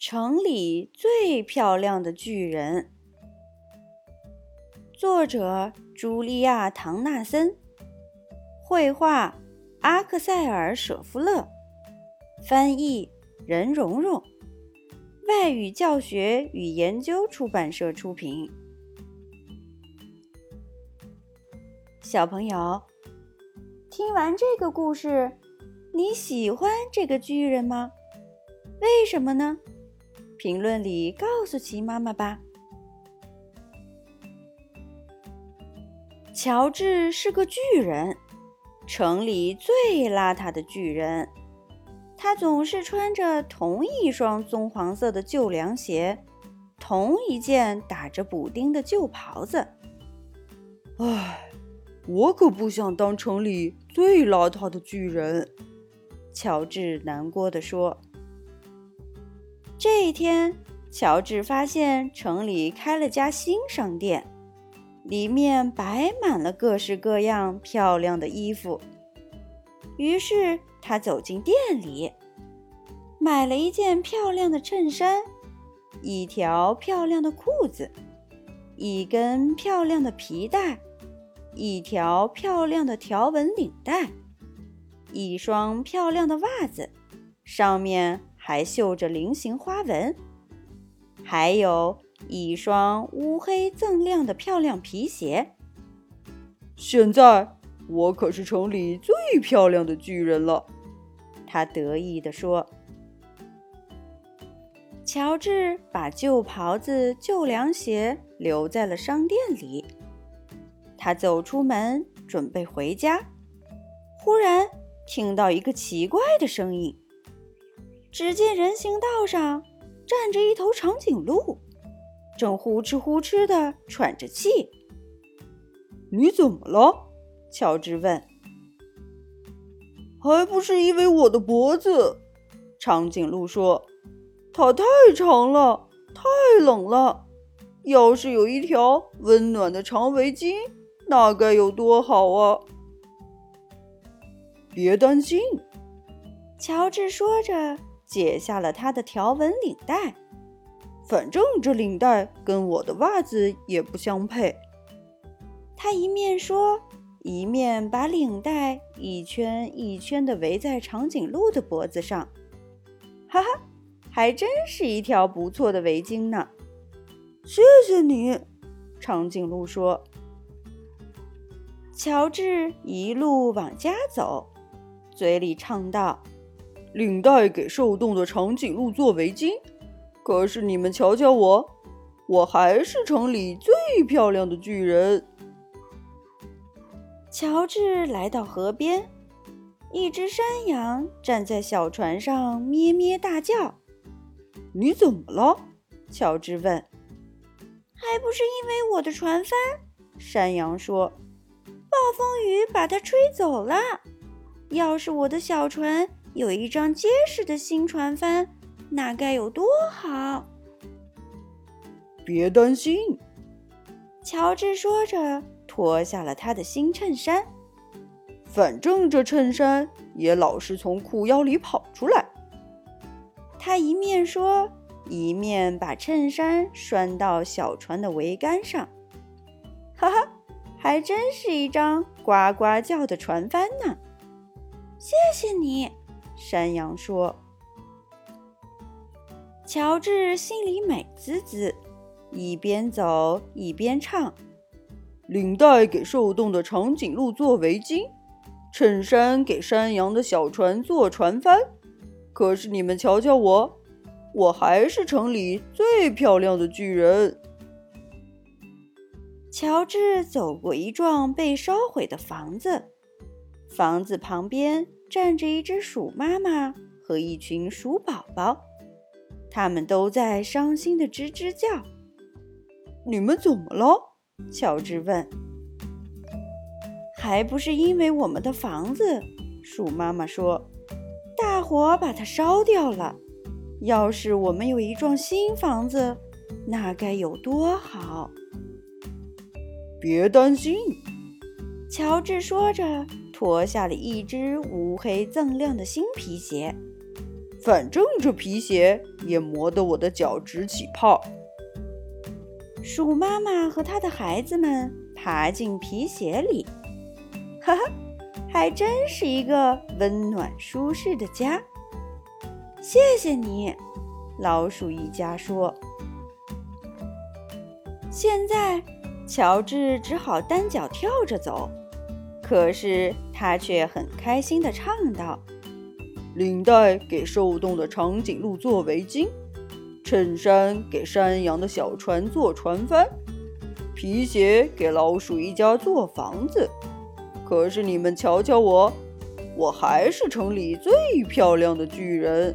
城里最漂亮的巨人，作者茱莉亚·唐纳森，绘画阿克塞尔·舍夫勒，翻译任蓉蓉，外语教学与研究出版社出品。小朋友，听完这个故事，你喜欢这个巨人吗？为什么呢？评论里告诉奇妈妈吧。乔治是个巨人，城里最邋遢的巨人。他总是穿着同一双棕黄色的旧凉鞋，同一件打着补丁的旧袍子。唉，我可不想当城里最邋遢的巨人。乔治难过的说。这一天，乔治发现城里开了家新商店，里面摆满了各式各样漂亮的衣服。于是他走进店里，买了一件漂亮的衬衫，一条漂亮的裤子，一根漂亮的皮带，一条漂亮的条纹领带，一双漂亮的袜子，上面。还绣着菱形花纹，还有一双乌黑锃亮的漂亮皮鞋。现在我可是城里最漂亮的巨人了，他得意地说。乔治把旧袍子、旧凉鞋留在了商店里。他走出门准备回家，忽然听到一个奇怪的声音。只见人行道上站着一头长颈鹿，正呼哧呼哧地喘着气。你怎么了？乔治问。还不是因为我的脖子，长颈鹿说：“它太长了，太冷了。要是有一条温暖的长围巾，那该有多好啊！”别担心，乔治说着。解下了他的条纹领带，反正这领带跟我的袜子也不相配。他一面说，一面把领带一圈一圈地围在长颈鹿的脖子上。哈哈，还真是一条不错的围巾呢！谢谢你，长颈鹿说。乔治一路往家走，嘴里唱道。领带给受冻的长颈鹿做围巾，可是你们瞧瞧我，我还是城里最漂亮的巨人。乔治来到河边，一只山羊站在小船上咩咩大叫。“你怎么了？”乔治问。“还不是因为我的船帆。”山羊说，“暴风雨把它吹走了。要是我的小船……”有一张结实的新船帆，那该有多好！别担心，乔治说着，脱下了他的新衬衫。反正这衬衫也老是从裤腰里跑出来。他一面说，一面把衬衫拴到小船的桅杆上。哈哈，还真是一张呱呱叫的船帆呢！谢谢你。山羊说：“乔治心里美滋滋，一边走一边唱：领带给受冻的长颈鹿做围巾，衬衫给山羊的小船做船帆。可是你们瞧瞧我，我还是城里最漂亮的巨人。”乔治走过一幢被烧毁的房子，房子旁边。站着一只鼠妈妈和一群鼠宝宝，他们都在伤心的吱吱叫。你们怎么了？乔治问。还不是因为我们的房子，鼠妈妈说，大火把它烧掉了。要是我们有一幢新房子，那该有多好！别担心，乔治说着。脱下了一只乌黑锃亮的新皮鞋，反正这皮鞋也磨得我的脚直起泡。鼠妈妈和它的孩子们爬进皮鞋里，哈哈，还真是一个温暖舒适的家。谢谢你，老鼠一家说。现在，乔治只好单脚跳着走，可是他却很开心地唱道。领带给受冻的长颈鹿做围巾，衬衫给山羊的小船做船帆，皮鞋给老鼠一家做房子。可是你们瞧瞧我，我还是城里最漂亮的巨人。